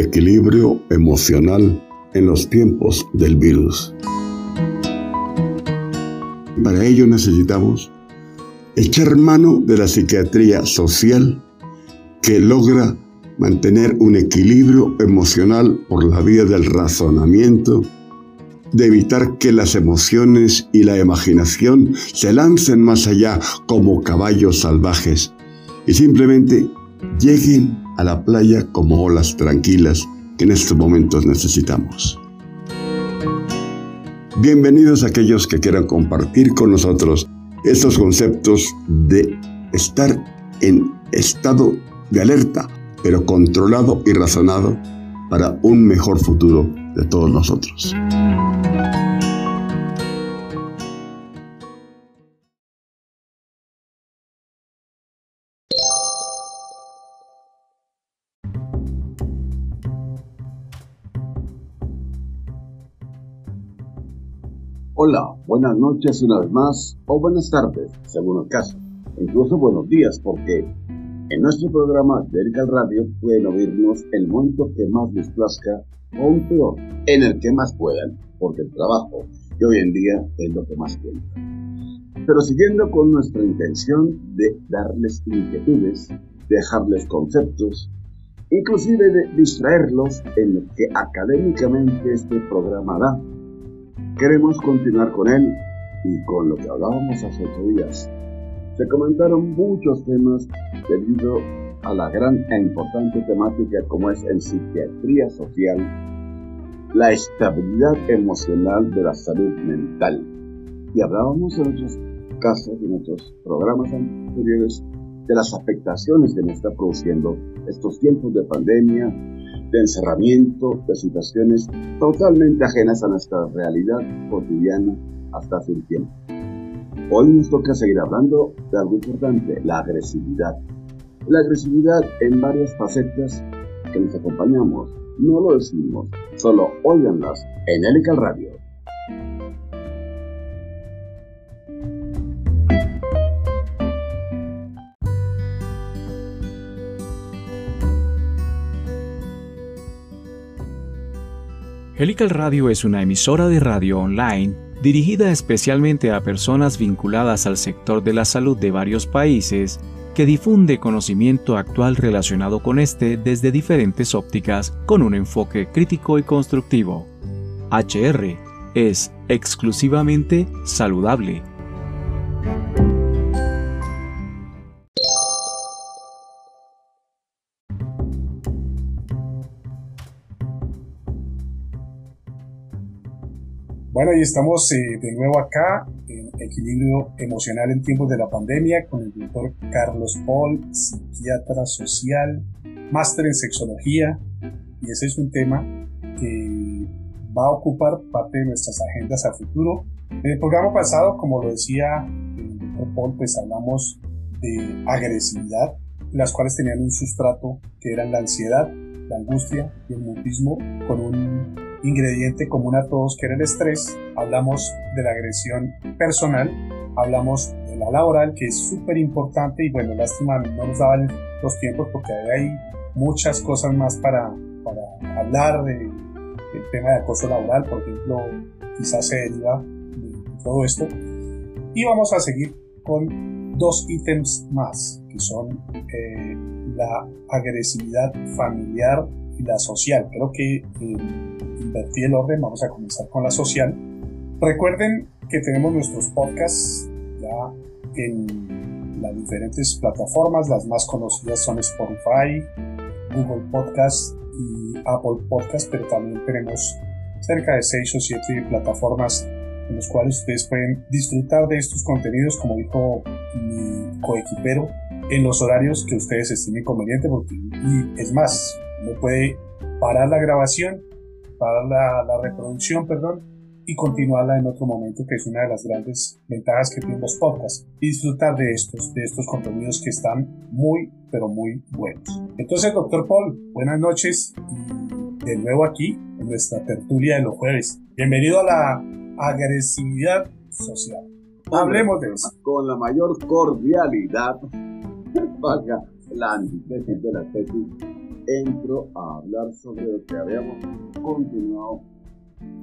equilibrio emocional en los tiempos del virus. Para ello necesitamos echar mano de la psiquiatría social que logra mantener un equilibrio emocional por la vía del razonamiento, de evitar que las emociones y la imaginación se lancen más allá como caballos salvajes y simplemente lleguen a la playa como olas tranquilas que en estos momentos necesitamos. Bienvenidos a aquellos que quieran compartir con nosotros estos conceptos de estar en estado de alerta, pero controlado y razonado para un mejor futuro de todos nosotros. Hola, buenas noches una vez más, o buenas tardes, según el caso. Incluso buenos días, porque en nuestro programa de Radio pueden oírnos el momento que más les plazca o un peor, en el que más puedan, porque el trabajo que hoy en día es lo que más cuenta. Pero siguiendo con nuestra intención de darles inquietudes, dejarles conceptos, inclusive de distraerlos en lo que académicamente este programa da Queremos continuar con él y con lo que hablábamos hace ocho días. Se comentaron muchos temas debido a la gran e importante temática como es en psiquiatría social, la estabilidad emocional de la salud mental. Y hablábamos en otros casos, en otros programas anteriores, de las afectaciones que nos está produciendo estos tiempos de pandemia, de encerramiento, de situaciones totalmente ajenas a nuestra realidad cotidiana hasta hace un tiempo. Hoy nos toca seguir hablando de algo importante, la agresividad. La agresividad en varias facetas que nos acompañamos. No lo decimos, solo óiganlas en Helical Radio. Helical Radio es una emisora de radio online dirigida especialmente a personas vinculadas al sector de la salud de varios países que difunde conocimiento actual relacionado con este desde diferentes ópticas con un enfoque crítico y constructivo. HR es exclusivamente saludable Bueno, y estamos eh, de nuevo acá en Equilibrio Emocional en tiempos de la pandemia con el doctor Carlos Paul, psiquiatra social, máster en sexología, y ese es un tema que va a ocupar parte de nuestras agendas a futuro. En el programa pasado, como lo decía el doctor Paul, pues hablamos de agresividad, las cuales tenían un sustrato que eran la ansiedad, la angustia y el mutismo con un ingrediente común a todos que era el estrés, hablamos de la agresión personal, hablamos de la laboral que es súper importante y bueno, lástima no nos daban los tiempos porque hay muchas cosas más para, para hablar de, del tema de acoso laboral, por ejemplo, quizás se deriva de todo esto. Y vamos a seguir con dos ítems más, que son eh, la agresividad familiar la social. Creo que eh, invertí el orden, vamos a comenzar con la social. Recuerden que tenemos nuestros podcasts ya en las diferentes plataformas, las más conocidas son Spotify, Google Podcast y Apple Podcast, pero también tenemos cerca de 6 o 7 plataformas en las cuales ustedes pueden disfrutar de estos contenidos, como dijo mi coequipero, en los horarios que ustedes estimen conveniente, porque, y es más, uno puede parar la grabación para la, reproducción, perdón, y continuarla en otro momento, que es una de las grandes ventajas que tienen los podcasts. disfrutar de estos, de estos contenidos que están muy, pero muy buenos. Entonces, doctor Paul, buenas noches y de nuevo aquí en nuestra tertulia de los jueves. Bienvenido a la agresividad social. Hablemos de eso. Con la mayor cordialidad, la antítesis de la tesis entro a hablar sobre lo que habíamos continuado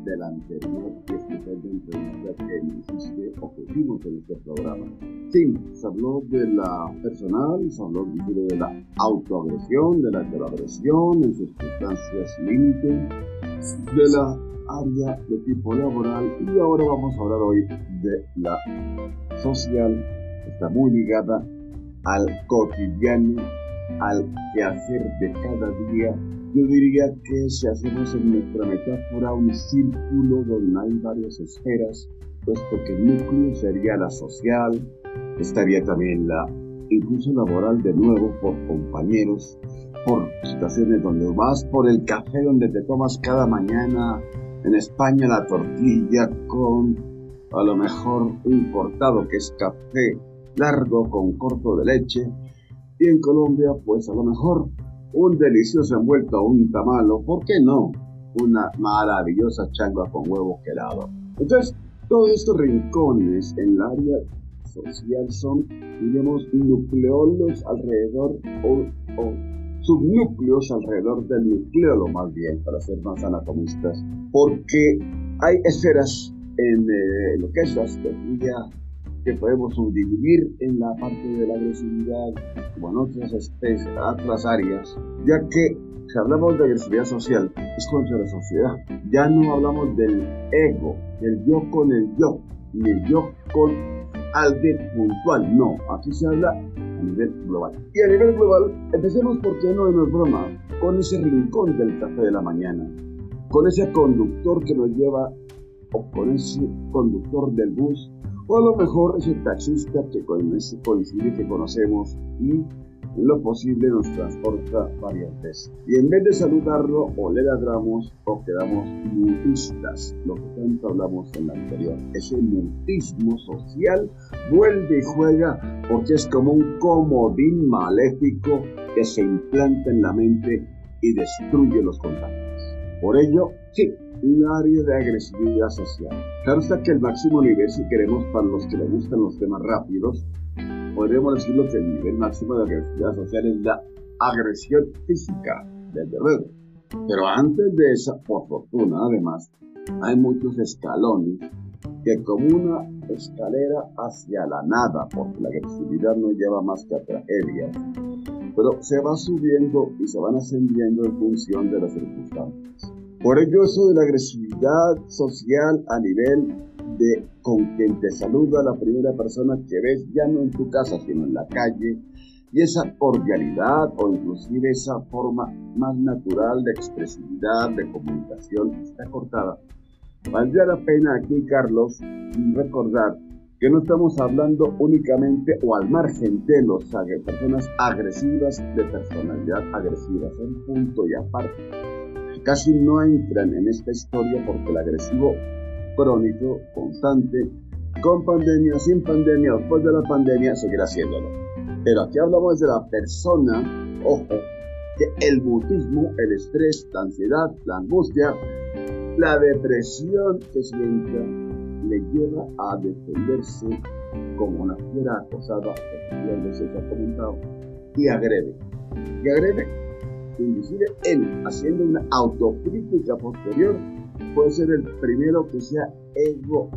del anterior que es de entrevista que hiciste o que hicimos en este programa. Sí, se habló de la personal, se habló de la autoagresión, de la heteroagresión en circunstancias límite, de la área de tipo laboral y ahora vamos a hablar hoy de la social, está muy ligada al cotidiano, al quehacer de cada día. Yo diría que si hacemos en nuestra metáfora un círculo donde hay varias esferas, puesto que el núcleo sería la social, estaría también la incluso laboral de nuevo por compañeros, por situaciones donde vas por el café donde te tomas cada mañana, en España la tortilla con a lo mejor un cortado que es café largo con corto de leche. Y en Colombia, pues a lo mejor un delicioso envuelto un tamalo, ¿por qué no? Una maravillosa changua con huevo quelado. Entonces, todos estos rincones en el área social son, digamos, nucleolos alrededor o, o subnúcleos alrededor del nucleolo más bien, para ser más anatomistas, porque hay esferas en eh, lo que es la que podemos subdividir en la parte de la agresividad como en otras especies, otras áreas, ya que si hablamos de agresividad social, es contra la sociedad. Ya no hablamos del ego, del yo con el yo, ni el yo con alguien puntual. No, aquí se habla a nivel global. Y a nivel global, empecemos porque no es broma, con ese rincón del café de la mañana, con ese conductor que nos lleva, o con ese conductor del bus o a lo mejor es el taxista que coincide que conocemos y en lo posible nos transporta varias veces. Y en vez de saludarlo o le ladramos o quedamos mutistas, lo que tanto hablamos en la anterior. Ese mutismo social vuelve y juega porque es como un comodín maléfico que se implanta en la mente y destruye los contactos. Por ello, sí, un área de agresividad social. Claro está que el máximo nivel, si queremos, para los que les gustan los temas rápidos, podríamos decirlo que el nivel máximo de agresividad social es la agresión física, desde luego. Pero antes de esa, por fortuna además, hay muchos escalones que como una escalera hacia la nada, porque la agresividad no lleva más que a tragedias, pero se va subiendo y se van ascendiendo en función de las circunstancias. Por ello eso de la agresividad social a nivel de con quien te saluda la primera persona que ves ya no en tu casa sino en la calle y esa cordialidad o inclusive esa forma más natural de expresividad, de comunicación está cortada. Valdría la pena aquí, Carlos, recordar que no estamos hablando únicamente o al margen de las personas agresivas, de personalidad agresiva, es un punto y aparte casi no entran en esta historia porque el agresivo crónico, constante, con pandemia, sin pandemia, después de la pandemia, seguirá haciéndolo. Pero aquí hablamos de la persona, ojo, que el mutismo, el estrés, la ansiedad, la angustia, la depresión que sienta, le lleva a defenderse como una fiera acosada, que se ha comentado, y agrede. Y agrede inclusive él haciendo una autocrítica posterior puede ser el primero que sea ego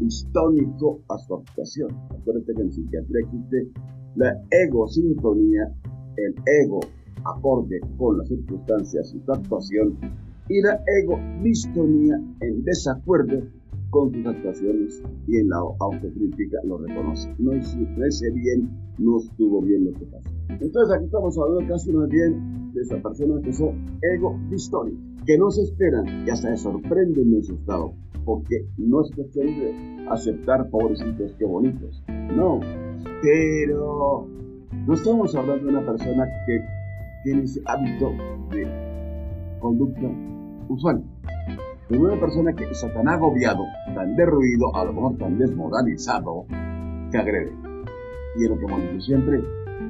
histónico a su actuación. Acuérdate que en psiquiatría existe la egosintonía, el ego acorde con las circunstancias y su actuación, y la ego distonía en desacuerdo con sus actuaciones y en la autocrítica lo reconoce. No hice bien, no estuvo bien lo que pasó. Entonces aquí estamos hablando casi más bien de esa persona que son ego histórico, que no se esperan y hasta se sorprenden en su estado, porque no es cuestión de aceptar pobrecitos que bonitos, no, pero no estamos hablando de una persona que tiene ese hábito de conducta usual de una persona que está tan agobiado, tan derruido, a lo mejor tan desmoralizado, que agrede. Y en lo que siempre,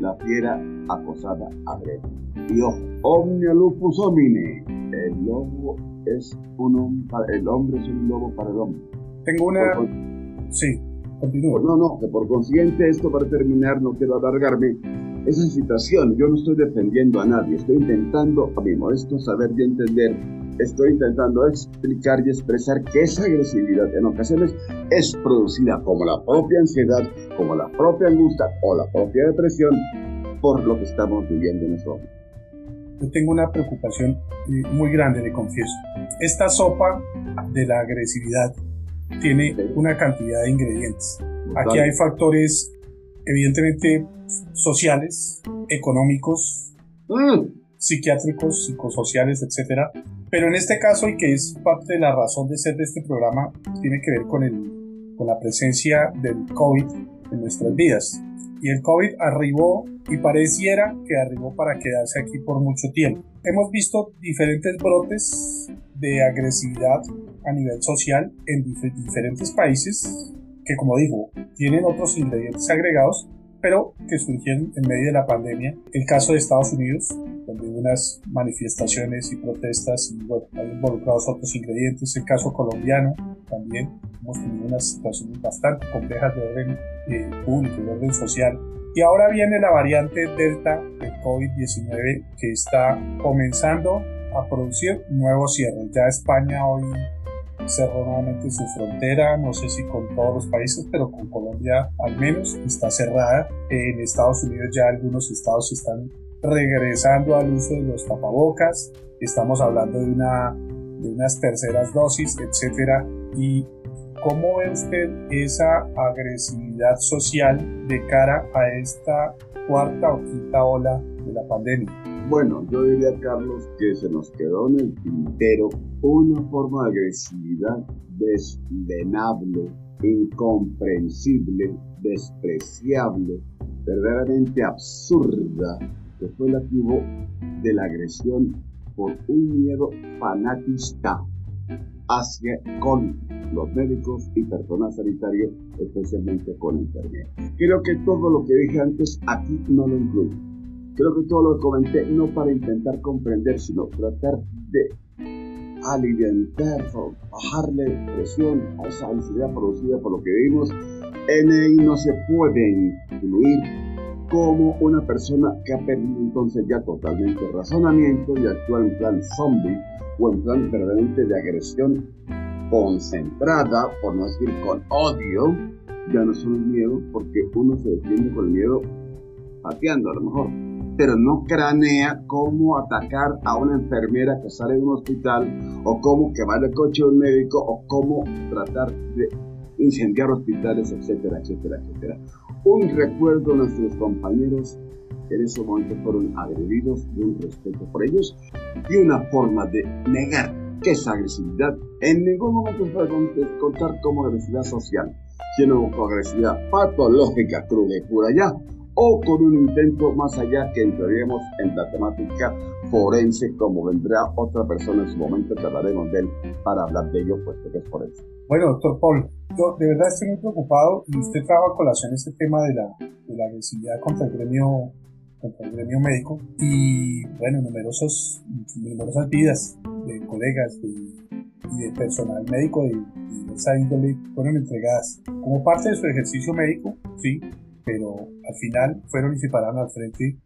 la fiera acosada agrede. Y ojo, omnia lupus homine, el lobo es un el hombre es un lobo para el hombre. Tengo una... sí, continúa. No, no, que por consiguiente esto para terminar, no quiero alargarme, esa situación. Yo no estoy defendiendo a nadie, estoy intentando, a mi modesto saber y entender, estoy intentando explicar y expresar que esa agresividad en ocasiones es producida como la propia ansiedad, como la propia angustia o la propia depresión por lo que estamos viviendo en este momento. Yo tengo una preocupación eh, muy grande, le confieso. Esta sopa de la agresividad tiene una cantidad de ingredientes. Aquí hay factores evidentemente sociales, económicos, mm. psiquiátricos, psicosociales, etcétera. Pero en este caso, y que es parte de la razón de ser de este programa, tiene que ver con, el, con la presencia del COVID en nuestras vidas. Y el COVID arribó y pareciera que arribó para quedarse aquí por mucho tiempo. Hemos visto diferentes brotes de agresividad a nivel social en diferentes países que, como digo, tienen otros ingredientes agregados, pero que surgieron en medio de la pandemia. El caso de Estados Unidos, donde hubo unas manifestaciones y protestas y bueno, hay involucrados otros ingredientes. El caso colombiano también hemos tenido unas situaciones bastante complejas de orden eh, público, de orden social. Y ahora viene la variante Delta del COVID-19 que está comenzando a producir nuevos cierres. Ya España hoy cerró nuevamente su frontera, no sé si con todos los países, pero con Colombia al menos está cerrada. En Estados Unidos ya algunos estados están regresando al uso de los tapabocas, estamos hablando de, una, de unas terceras dosis, etcétera, y ¿Cómo ve usted esa agresividad social de cara a esta cuarta o quinta ola de la pandemia? Bueno, yo diría, Carlos, que se nos quedó en el tintero una forma de agresividad desdenable, incomprensible, despreciable, verdaderamente absurda, que fue la que de la agresión por un miedo fanatista hacia con los médicos y personal sanitario, especialmente con enfermeros. Creo que todo lo que dije antes aquí no lo incluye Creo que todo lo que comenté, no para intentar comprender, sino tratar de alimentar bajarle presión a esa ansiedad producida por lo que vimos, ahí no se puede incluir como una persona que ha perdido entonces ya totalmente razonamiento y actúa en plan zombie o en plan permanente de agresión concentrada, por no decir con odio, ya no son el miedo, porque uno se defiende con el miedo pateando a lo mejor pero no cranea cómo atacar a una enfermera que sale de un hospital o cómo quemar el coche de un médico o cómo tratar de incendiar hospitales, etcétera, etcétera, etcétera. Un recuerdo a nuestros compañeros que en ese momento fueron agredidos de un respeto por ellos y una forma de negar que esa agresividad en ningún momento se puede contar como agresividad social, sino como agresividad patológica, cruda y pura ya, o con un intento más allá que entraríamos en la temática forense como vendrá otra persona en su momento hablaremos de él para hablar de ello puesto que es forense. Bueno, doctor Paul, yo de verdad estoy muy preocupado y usted trabaja a colación este tema de la, de la agresividad contra el gremio contra el gremio médico y bueno, numerosos, numerosas vidas de colegas y de personal médico de esa índole fueron entregadas como parte de su ejercicio médico, sí, pero al final fueron y se pararon al frente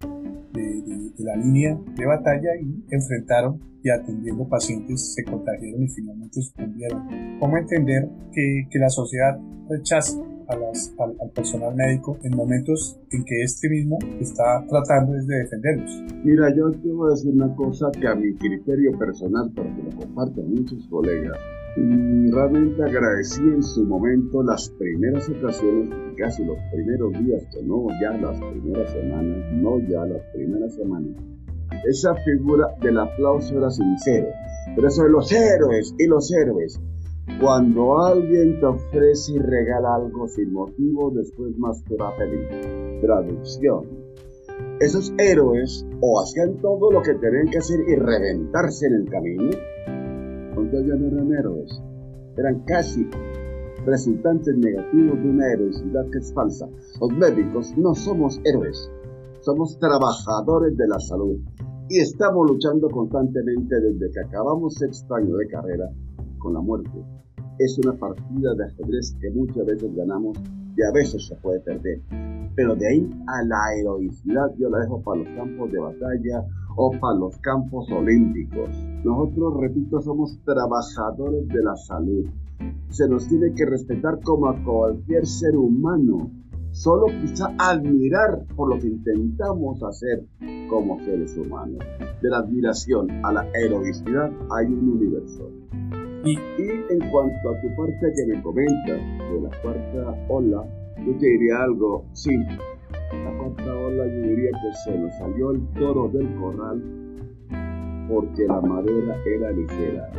de, la línea de batalla y enfrentaron y atendiendo pacientes se contagiaron y finalmente sucumbieron. ¿Cómo entender que, que la sociedad rechaza a las, al, personal médico en momentos en que este mismo está tratando de defenderlos? Mira, yo te voy a decir una cosa que a mi criterio personal, pero que lo comparten muchos colegas, realmente agradecí en su momento las primeras ocasiones, casi los primeros días, que no ya las primeras semanas, no ya las primeras semanas. Esa figura del aplauso era sincero, pero eso de los héroes y los héroes. Cuando alguien te ofrece y regala algo sin motivo, después más te va pedir traducción. Esos héroes o hacían todo lo que tenían que hacer y reventarse en el camino, no eran héroes, eran casi resultantes negativos de una heroicidad que es falsa. Los médicos no somos héroes, somos trabajadores de la salud y estamos luchando constantemente desde que acabamos sexto año de carrera con la muerte. Es una partida de ajedrez que muchas veces ganamos y a veces se puede perder. Pero de ahí a la heroicidad yo la dejo para los campos de batalla o para los campos olímpicos. Nosotros, repito, somos trabajadores de la salud. Se nos tiene que respetar como a cualquier ser humano. Solo quizá admirar por lo que intentamos hacer como seres humanos. De la admiración a la heroicidad hay un universo. Y, en cuanto a tu parte que me comentas de la cuarta ola, yo te diría algo, sí, la cuarta ola yo diría que se nos salió el toro del corral porque la madera era ligera.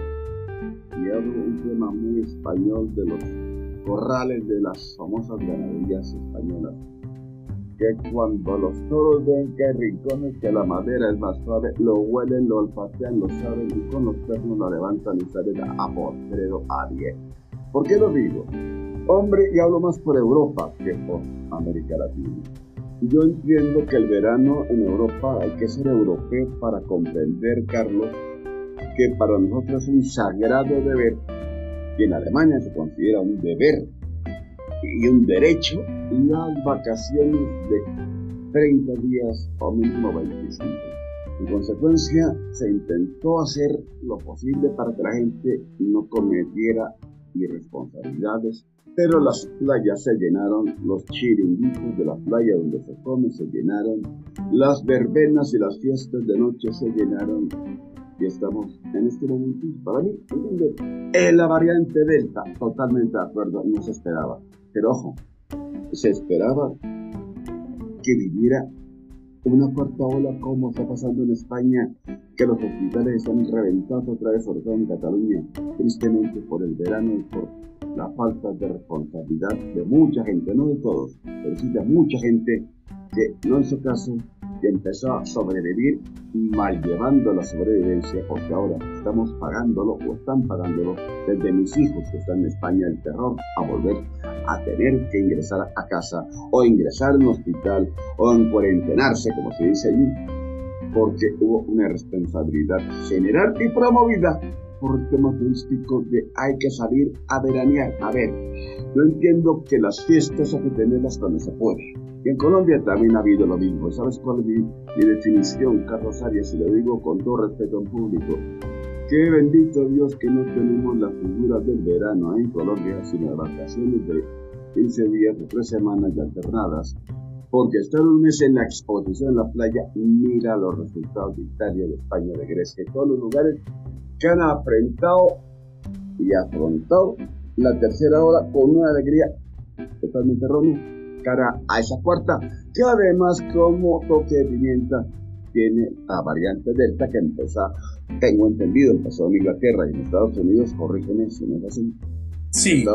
Y hablo un tema muy español de los corrales de las famosas ganaderías españolas que cuando los toros ven que hay rincones que la madera es más suave, lo huelen, lo olfatean, lo saben y con los pernos la levantan y salen a potrero a bien. ¿Por qué lo digo? Hombre, y hablo más por Europa que por América Latina. Yo entiendo que el verano en Europa hay que ser europeo para comprender, Carlos, que para nosotros es un sagrado deber, y en Alemania se considera un deber y un derecho las vacaciones de 30 días o mínimo 25. En consecuencia, se intentó hacer lo posible para que la gente no cometiera irresponsabilidades, pero las playas se llenaron, los chiringuitos de la playa donde se come se llenaron, las verbenas y las fiestas de noche se llenaron y estamos en este momento, para mí, en la variante Delta, totalmente de acuerdo, no se esperaba. Pero ojo, se esperaba que viviera una cuarta ola como está pasando en España, que los hospitales están reventados otra vez, sobre todo en Cataluña, tristemente por el verano y por la falta de responsabilidad de mucha gente, no de todos, pero sí de mucha gente que no hizo caso que empezó a sobrevivir mal llevando la sobrevivencia, porque ahora estamos pagándolo o están pagándolo desde mis hijos que están en España el terror a volver a tener que ingresar a casa o ingresar en un hospital o en cuarentenarse, como se dice allí, porque hubo una responsabilidad general y promovida por el tema turístico de hay que salir a veranear. A ver, yo entiendo que las fiestas hay que tenerlas cuando se puede. Y en Colombia también ha habido lo mismo. ¿Sabes cuál es mi, mi definición, Carlos Arias? Y lo digo con todo respeto en público. Qué bendito Dios que no tenemos la figura del verano en Colombia, sino vacaciones de 15 días, de 3 semanas y alternadas. Porque estar un mes en la exposición en la playa, mira los resultados de Italia, de España, de Grecia, de todos los lugares que han afrontado y afrontado la tercera hora con una alegría totalmente errónea cara a esa cuarta, que además como toque de pimienta tiene la variante Delta que empezó, tengo entendido, empezó en Inglaterra y en Estados Unidos, corrígeme si no es así. Sí.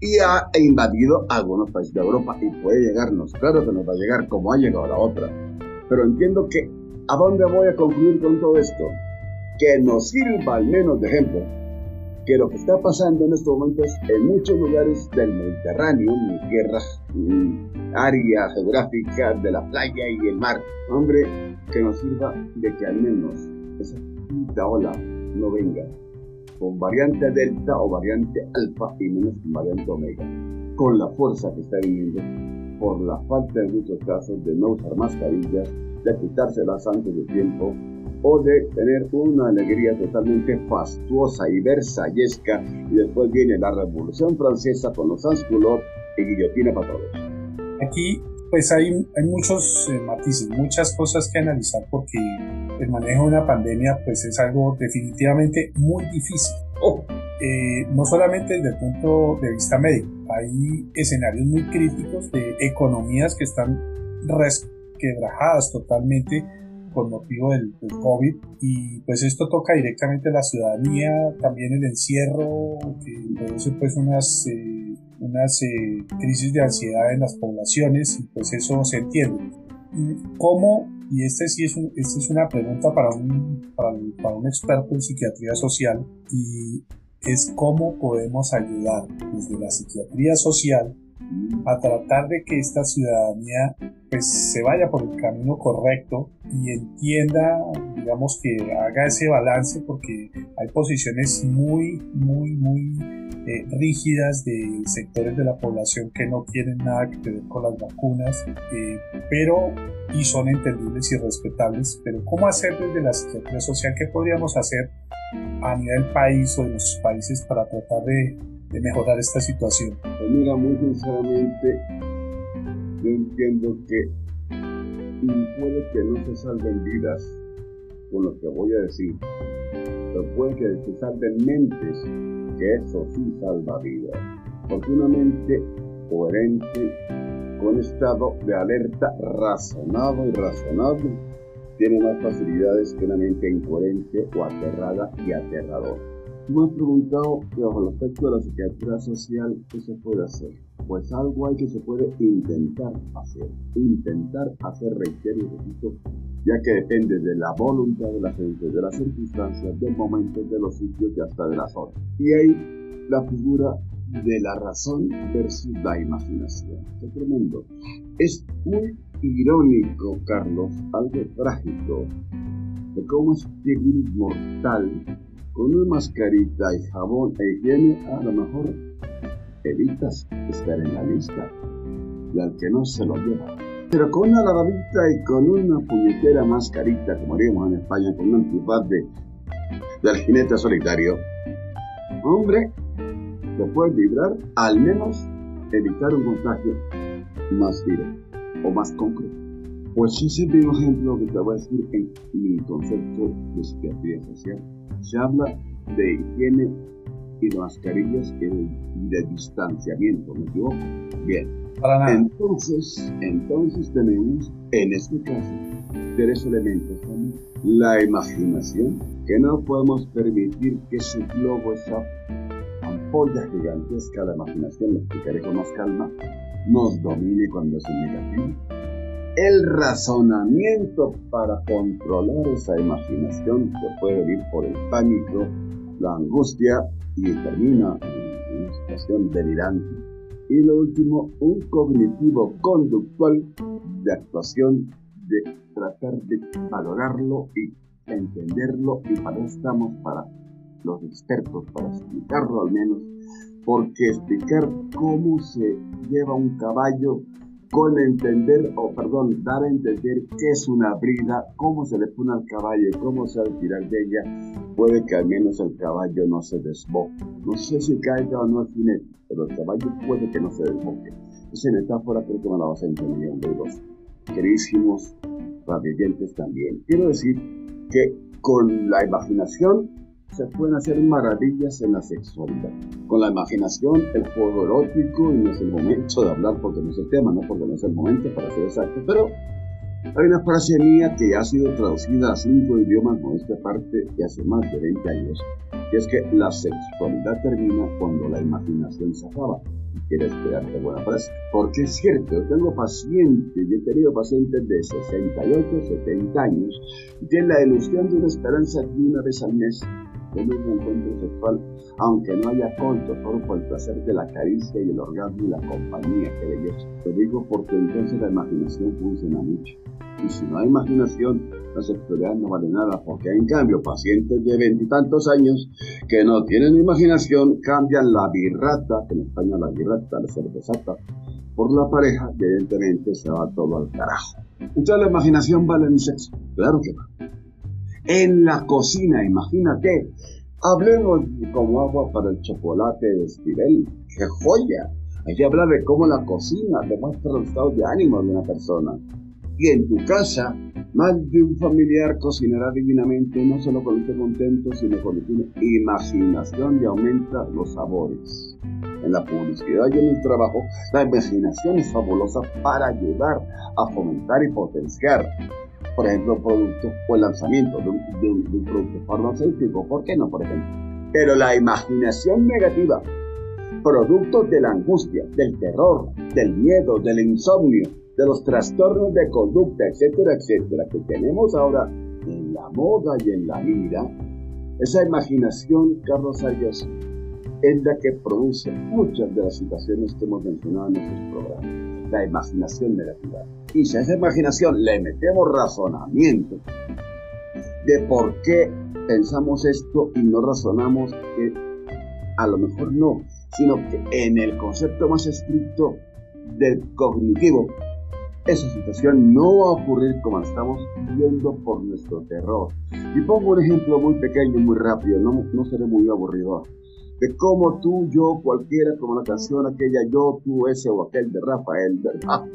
Y ha invadido algunos países de Europa y puede llegarnos, claro que nos va a llegar como ha llegado la otra. Pero entiendo que, ¿a dónde voy a concluir con todo esto? Que nos sirva al menos de ejemplo que lo que está pasando en estos momentos en muchos lugares del Mediterráneo, tierra, mi área geográfica de la playa y el mar, hombre, que nos sirva de que al menos esa quinta ola no venga con variante delta o variante alfa y menos con variante omega, con la fuerza que está viniendo por la falta en muchos casos de no usar mascarillas, de quitárselas antes de tiempo, o de tener una alegría totalmente fastuosa y versallesca y después viene la Revolución Francesa con los sans-culottes y guillotina para todos. Aquí pues hay, hay muchos eh, matices, muchas cosas que analizar porque el manejo de una pandemia pues es algo definitivamente muy difícil. Oh. Eh, no solamente desde el punto de vista médico, hay escenarios muy críticos de economías que están resquebrajadas totalmente por motivo del, COVID y pues esto toca directamente a la ciudadanía, también el encierro que produce pues unas, eh, unas eh, crisis de ansiedad en las poblaciones y pues eso se entiende. ¿Cómo, y este sí es, esta es una pregunta para un, para un experto en psiquiatría social y es cómo podemos ayudar desde la psiquiatría social a tratar de que esta ciudadanía pues se vaya por el camino correcto y entienda, digamos que haga ese balance porque hay posiciones muy, muy, muy eh, rígidas de sectores de la población que no quieren nada que ver con las vacunas, eh, pero y son entendibles y respetables, pero ¿cómo hacer desde la psiquiatría social? ¿Qué podríamos hacer a nivel país o de nuestros países para tratar de, de mejorar esta situación? Pues mira, muy sinceramente, yo entiendo que puede que no se salven vidas con lo que voy a decir, pero puede que se salven mentes, que eso sí salva vidas. Porque una mente coherente, con estado de alerta razonado y razonable, tiene más facilidades que una mente incoherente o aterrada y aterradora. Tú has preguntado bajo el aspecto de la psiquiatría social, ¿qué se puede hacer? Pues algo hay que se puede intentar hacer. Intentar hacer, reitero y repito, ya que depende de la voluntad de la gente, de las circunstancias, del momento, de los sitios y hasta de las horas. Y ahí la figura de la razón versus la imaginación. Es tremendo. Es muy irónico, Carlos, algo trágico, de cómo este virus mortal, con una mascarita y jabón e higiene, a lo mejor evitas estar en la lista y al que no se lo lleva. Pero con una lavadita y con una puñetera mascarita, como haríamos en España, con un antifaz de, del jinete solitario, hombre, se puede librar, al menos evitar un contagio más directo o más concreto. Pues ese mismo ejemplo que te voy a decir en mi concepto de psiquiatría social. Se habla de higiene y de mascarillas y de, distanciamiento, ¿me equivoco? Bien. Entonces, entonces tenemos en este caso tres elementos también. La imaginación, que no podemos permitir que su globo, esa ampolla gigantesca de imaginación, lo explicaré con más calma, nos domine cuando es negativo. El razonamiento para controlar esa imaginación que puede venir por el pánico, la angustia y termina en una situación delirante. Y lo último, un cognitivo conductual de actuación, de tratar de valorarlo y entenderlo y para estamos para los expertos, para explicarlo al menos, porque explicar cómo se lleva un caballo con entender, o perdón, dar a entender qué es una brida, cómo se le pone al caballo, cómo se va a tirar de ella, puede que al menos el caballo no se desboque. No sé si caiga o no al jinete, pero el caballo puede que no se desboque. Esa metáfora creo que me la vas a entender, los queridísimos radiantes también. Quiero decir que con la imaginación se pueden hacer maravillas en la sexualidad. Con la imaginación, el juego erótico, y no es el momento de hablar porque no es el tema, no porque no es el momento para ser exacto, pero hay una frase mía que ha sido traducida a cinco idiomas con esta parte de hace más de 20 años, y es que la sexualidad termina cuando la imaginación se acaba. Y quieres quedarte buena frase. Porque es cierto, yo tengo pacientes, yo he tenido pacientes de 68, 70 años, tienen la ilusión de una esperanza de una vez al mes tener un encuentro sexual, aunque no haya coito, solo por el placer de la caricia y el orgasmo y la compañía, que belleza. Lo digo porque entonces la imaginación funciona mucho. Y si no hay imaginación, la sexualidad no vale nada, porque en cambio pacientes de veintitantos años que no tienen imaginación cambian la birrata, que en España la birrata, la cervezata, por la pareja, evidentemente se va todo al carajo. Entonces la imaginación vale en sexo, claro que va en la cocina, imagínate. Hablemos como agua para el chocolate de Estirel. ¡Qué joya! Hay que hablar de cómo la cocina demuestra los estados de ánimo de una persona. Y en tu casa, más de un familiar cocinará divinamente, no solo con esté contento, sino con tiene imaginación y aumenta los sabores. En la publicidad y en el trabajo, la imaginación es fabulosa para ayudar a fomentar y potenciar por ejemplo, productos o el lanzamiento de un, producto farmacéutico. ¿Por qué no, por ejemplo? Pero la imaginación negativa, productos de la angustia, del terror, del miedo, del insomnio, de los trastornos de conducta, etcétera, etcétera, que tenemos ahora en la moda y en la vida, esa imaginación, Carlos Arias, es la que produce muchas de las situaciones que hemos mencionado en nuestros programas. La imaginación negativa. Y si a esa imaginación le metemos razonamiento de por qué pensamos esto y no razonamos que a lo mejor no, sino que en el concepto más estricto del cognitivo, esa situación no va a ocurrir como la estamos viendo por nuestro terror. Y pongo un ejemplo muy pequeño muy rápido, no, no seré muy aburrido de cómo tú, yo, cualquiera, como la canción aquella, yo, tú, ese o aquel de Rafael, ¿verdad?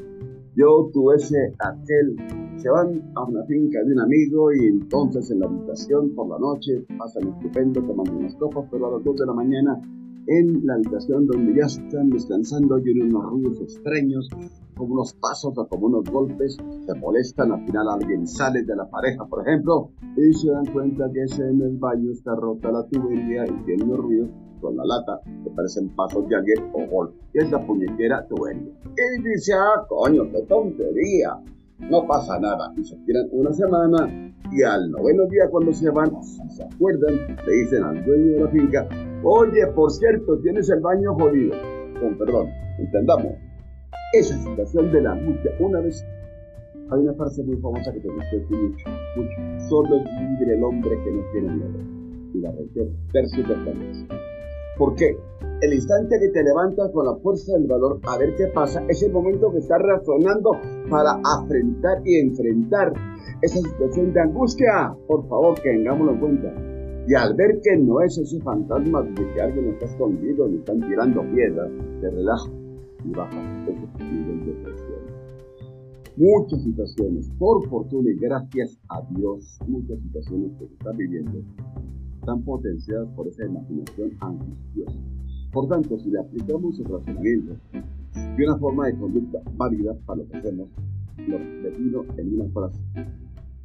Yo, tú, ese, aquel, se van a una finca de un amigo y entonces en la habitación por la noche pasan estupendo tomando unas copas, pero a las 2 de la mañana en la habitación donde ya están descansando oyen unos ruidos extraños, como unos pasos o como unos golpes, se molestan, al final alguien sale de la pareja, por ejemplo, y se dan cuenta que ese en el baño está rota la tubería y tiene unos ruidos con la lata que parecen pasos de alguien o gol. Y es la puñetera tubería. Y dice, ah, coño, qué tontería. No pasa nada. Y se tiran una semana y al noveno día cuando se van, se acuerdan, le dicen al dueño de la finca, oye, por cierto, tienes el baño jodido. Con perdón, entendamos. Esa situación de la angustia, una vez hay una frase muy famosa que te gustó mucho, mucho. Solo es libre el hombre que no tiene miedo. Y la reitero, tercio de ¿Por qué? El instante que te levantas con la fuerza del valor a ver qué pasa, es el momento que estás razonando para afrontar y enfrentar esa situación de angustia. Por favor, que tengámoslo en cuenta. Y al ver que no es ese fantasma de que alguien está escondido ni están tirando piedras, te relajas y bajas ese nivel de presión. Muchas situaciones, por fortuna y gracias a Dios, muchas situaciones que se están viviendo están potenciadas por esa imaginación angustiosa. Por tanto, si le aplicamos el razonamiento y una forma de conducta válida para lo que hacemos, lo defino en una frase.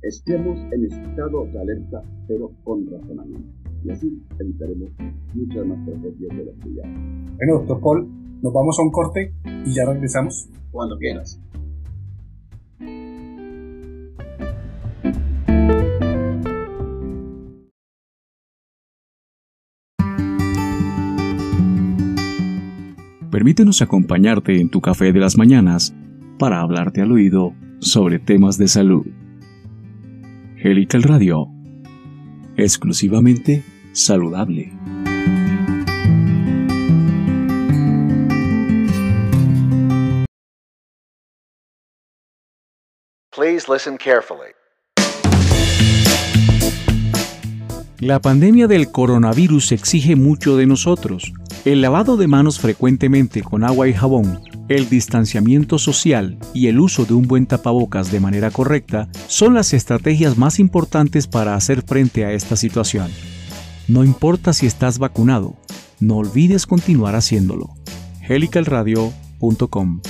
Estemos en estado de alerta, pero con razonamiento. Y así evitaremos muchas más tragedias de la ciudad. Bueno, doctor Paul, nos vamos a un corte y ya regresamos. Cuando quieras. Permítenos acompañarte en tu café de las mañanas para hablarte al oído sobre temas de salud. Helical Radio. Exclusivamente saludable. Please listen carefully. La pandemia del coronavirus exige mucho de nosotros. El lavado de manos frecuentemente con agua y jabón, el distanciamiento social y el uso de un buen tapabocas de manera correcta son las estrategias más importantes para hacer frente a esta situación. No importa si estás vacunado, no olvides continuar haciéndolo. helicalradio.com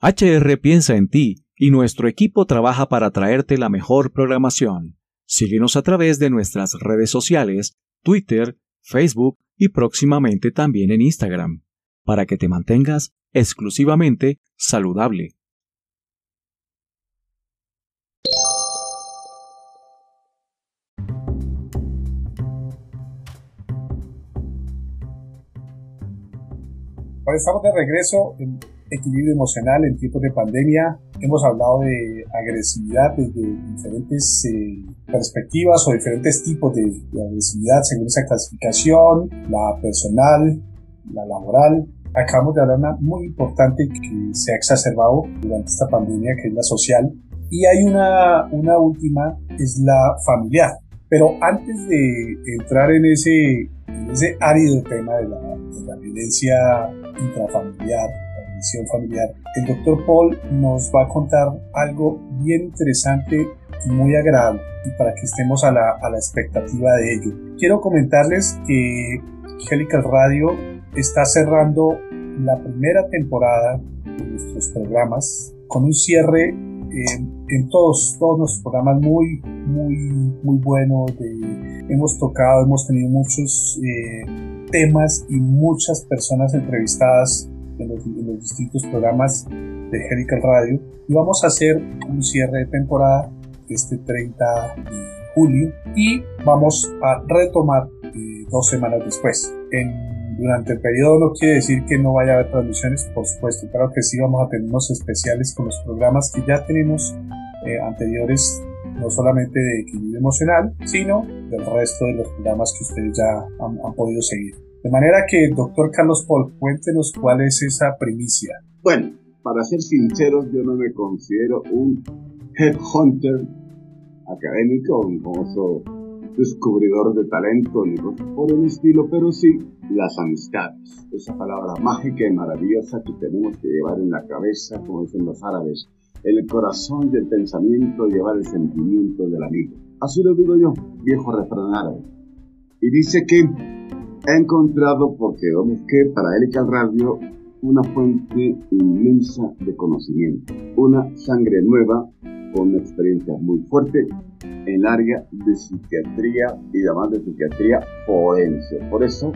HR piensa en ti y nuestro equipo trabaja para traerte la mejor programación. Síguenos a través de nuestras redes sociales, Twitter, Facebook y próximamente también en Instagram, para que te mantengas exclusivamente saludable. estamos de regreso en equilibrio emocional en tiempos de pandemia. Hemos hablado de agresividad desde diferentes eh, perspectivas o diferentes tipos de, agresividad según esa clasificación, la personal, la laboral. Acabamos de hablar una muy importante que se ha exacerbado durante esta pandemia, que es la social. Y hay una, una última, es la familiar. Pero antes de entrar en ese, en ese árido tema de la, de la violencia intrafamiliar, familiar. El doctor Paul nos va a contar algo bien interesante y muy agradable y para que estemos a la, a la expectativa de ello. Quiero comentarles que Helical Radio está cerrando la primera temporada de nuestros programas con un cierre en, en todos, todos nuestros programas muy, muy, muy bueno. Hemos tocado, hemos tenido muchos eh, temas y muchas personas entrevistadas en los, distintos programas de Helical Radio y vamos a hacer un cierre de temporada este 30 de julio y vamos a retomar eh, dos semanas después. En durante el periodo no quiere decir que no vaya a haber transmisiones, por supuesto, claro que sí vamos a tener unos especiales con los programas que ya tenemos eh, anteriores, no solamente de equilibrio emocional, sino del resto de los programas que ustedes ya han, han podido seguir. De manera que, doctor Carlos Paul, cuéntenos cuál es esa primicia. Bueno, para ser sinceros, yo no me considero un headhunter académico, un famoso descubridor de talento ni por el estilo, pero sí las amistades, esa palabra mágica y maravillosa que tenemos que llevar en la cabeza, como dicen los árabes, el corazón y el pensamiento, llevar el sentimiento del amigo. Así lo digo yo, viejo refrán árabe. Y dice que ha encontrado, porque vamos que para él el Radio, una fuente inmensa de conocimiento, una sangre nueva con una experiencia muy fuerte en el área de psiquiatría y además de psiquiatría forense. Por eso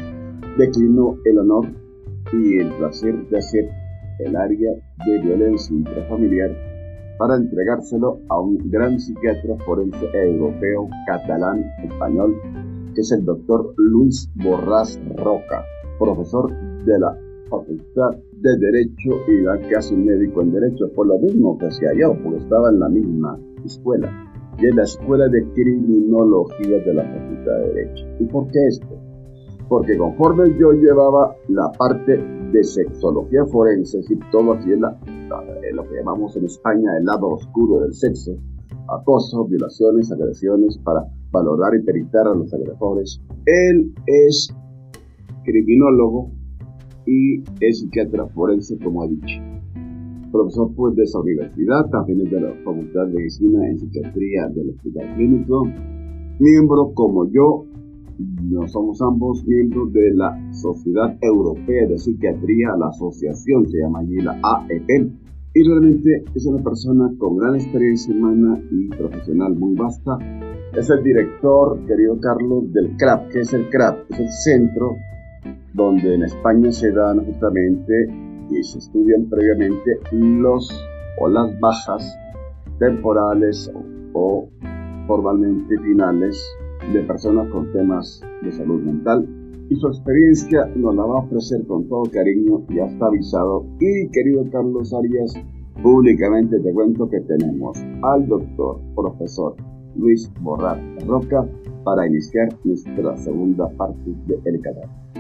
declinó el honor y el placer de hacer el área de violencia intrafamiliar para entregárselo a un gran psiquiatra forense europeo, catalán, español, es el doctor Luis Borrás Roca, profesor de la Facultad de Derecho y la que hace un médico en Derecho. Por lo mismo que hacía yo, porque estaba en la misma escuela. En la Escuela de Criminología de la Facultad de Derecho. ¿Y por qué esto? Porque conforme yo llevaba la parte de sexología forense, y todo así es la, lo que llamamos en España el lado oscuro del sexo, acoso, violaciones, agresiones, para valorar y peritar a los agresores. Él es criminólogo y es psiquiatra forense, como ha dicho. Profesor pues, de esa universidad, también es de la Facultad de Medicina en Psiquiatría del Hospital Clínico. Miembro, como yo, no somos ambos miembros de la Sociedad Europea de Psiquiatría, la asociación se llama allí la AEP. Y realmente es una persona con gran experiencia humana y profesional muy vasta. Es el director, querido Carlos, del CRAP. que es el CRAP? Es el Centro donde en España se dan justamente y se estudian previamente los o las bajas temporales o, formalmente finales de personas con temas de salud mental y su experiencia nos la va a ofrecer con todo cariño, ya está avisado. Y querido Carlos Arias, públicamente te cuento que tenemos al doctor, profesor Luis Borrat Roca para iniciar nuestra segunda parte de El.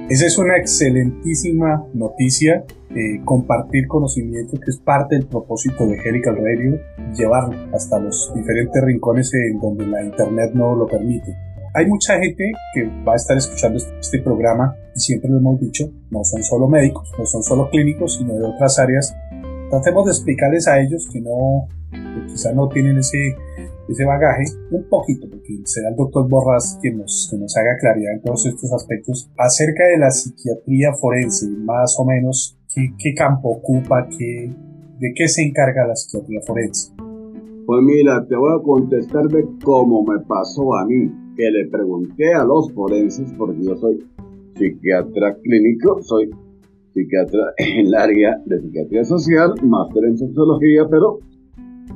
Esa es una excelentísima noticia, eh, compartir conocimiento que es parte del propósito de Helical Radio, llevarlo hasta los diferentes rincones en donde la internet no lo permite. Hay mucha gente que va a estar escuchando este, este programa y siempre lo hemos dicho, no son solo médicos, no son solo clínicos, sino de otras áreas. Tratemos de explicarles a ellos que no, que quizá no tienen ese ese bagaje un poquito, porque será el doctor Borras quien nos, nos haga claridad en todos estos aspectos acerca de la psiquiatría forense, más o menos qué, qué campo ocupa, qué, de qué se encarga la psiquiatría forense. Pues mira, te voy a contestar de cómo me pasó a mí, que le pregunté a los forenses, porque yo soy psiquiatra clínico, soy psiquiatra en el área de psiquiatría social, máster en sexología, pero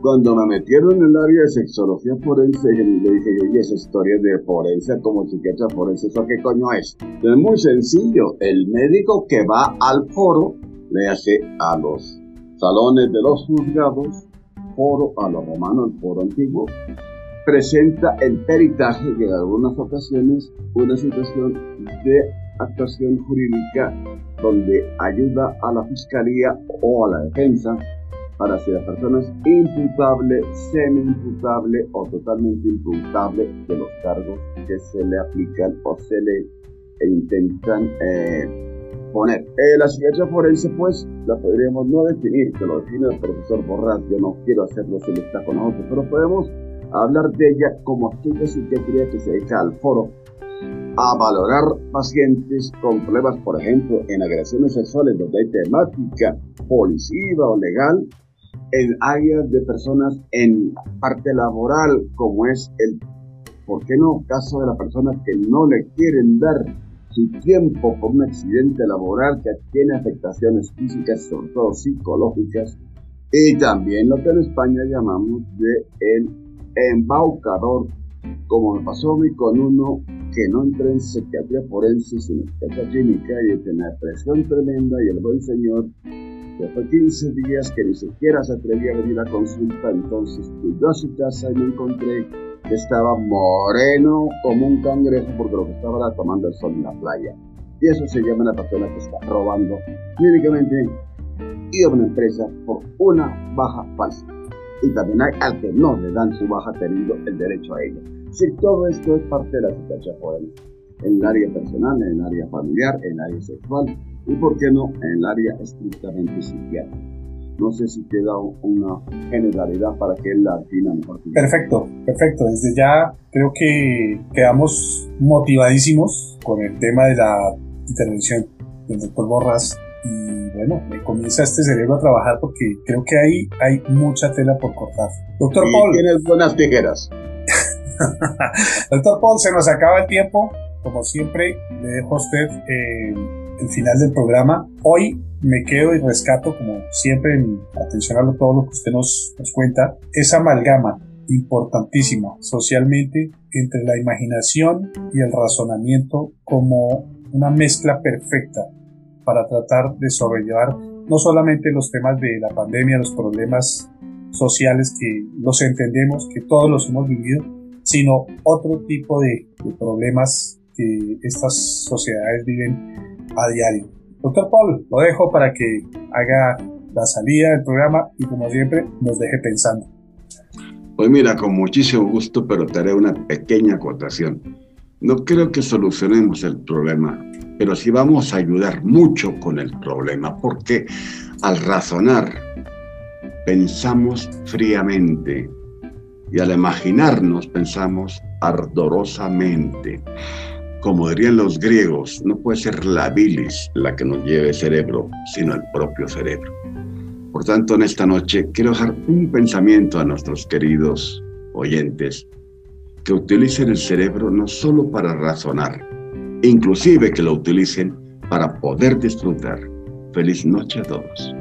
cuando me metieron en el área de sexología forense, le dije y esa historia de forense como psiquiatra forense, ¿eso qué coño es? Es muy sencillo. El médico que va al foro, le hace a los salones de los juzgados, foro a los romanos, el foro antiguo, presenta el peritaje que en algunas ocasiones una situación de actuación jurídica donde ayuda a la fiscalía o a la defensa para si la persona es imputable, semi-imputable o totalmente imputable de los cargos que se le aplican o se le intentan eh, poner. Eh, la psiquiatría forense, pues, la podríamos no definir, que lo define el profesor Borras, yo no quiero hacerlo si está con nosotros, pero podemos hablar de ella como aquella psiquiatría que se dedica al foro a valorar pacientes con problemas, por ejemplo, en agresiones sexuales donde hay temática policiva o legal, en áreas de personas en parte laboral, como es el, ¿por qué no?, caso de las personas que no le quieren dar su tiempo por un accidente laboral que tiene afectaciones físicas, sobre todo psicológicas, y también lo que en España llamamos de el embaucador, como me pasó a mí con uno que no entré en psiquiatría forense, sino en clínica y tenía presión tremenda y el buen señor Después de 15 días que ni siquiera se atrevía a venir a consulta, entonces fui a su casa y me encontré que estaba moreno como un cangrejo porque lo que estaba tomando el sol en la playa. Y eso se llama una persona que está robando clínicamente y a una empresa por una baja falsa. Y también hay al que no le dan su baja teniendo el derecho a ella. Si todo esto es parte de la situación en el área personal, en el área familiar, en el área sexual, y por qué no en el área estrictamente psiquiátrica. No sé si queda una generalidad para que la afina mejor. Perfecto, perfecto. Desde ya creo que quedamos motivadísimos con el tema de la intervención del doctor Borras y bueno, me comienza este cerebro a trabajar porque creo que ahí hay mucha tela por cortar. Doctor Paul. Tienes buenas tijeras. doctor Paul, se nos acaba el tiempo. Como siempre, le dejo a usted eh, el final del programa. Hoy me quedo y rescato, como siempre, en atención a todo lo que usted nos, nos cuenta, esa amalgama importantísima socialmente entre la imaginación y el razonamiento como una mezcla perfecta para tratar de sobrellevar no solamente los temas de la pandemia, los problemas sociales que los entendemos, que todos los hemos vivido, sino otro tipo de, de problemas que estas sociedades viven a diario. Doctor Paul, lo dejo para que haga la salida del programa y como siempre nos deje pensando. Pues mira, con muchísimo gusto, pero te haré una pequeña acotación. No creo que solucionemos el problema, pero sí vamos a ayudar mucho con el problema, porque al razonar pensamos fríamente y al imaginarnos pensamos ardorosamente como dirían los griegos, no puede ser la bilis la que nos lleve el cerebro, sino el propio cerebro. Por tanto, en esta noche quiero dejar un pensamiento a nuestros queridos oyentes, que utilicen el cerebro no solo para razonar, inclusive que lo utilicen para poder disfrutar. Feliz noche a todos.